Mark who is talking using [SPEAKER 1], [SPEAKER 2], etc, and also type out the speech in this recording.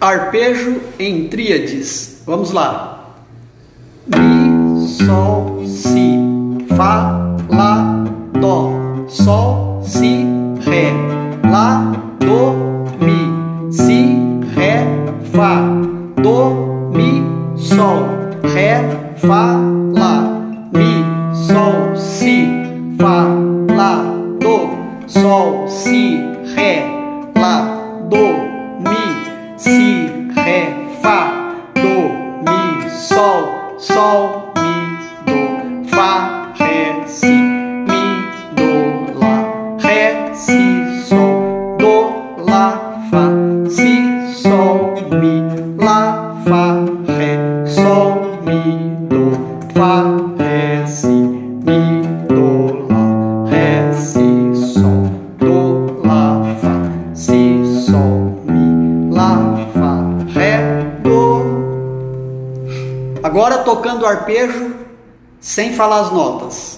[SPEAKER 1] Arpejo em tríades. Vamos lá. Mi, sol, si, fá, lá, dó, sol, si, ré, lá, do, mi, si, ré, fá, do, mi, sol, ré, fá, lá, mi, sol, si, fá, lá, do, sol, si, ré, lá, do, sol, sol, mi, do, fá, ré, si, mi, do, lá, ré, si, sol, do, lá, fá, si, sol, mi, lá, fá, ré, sol, mi, do, fá, ré, si, mi, Agora tocando arpejo sem falar as notas.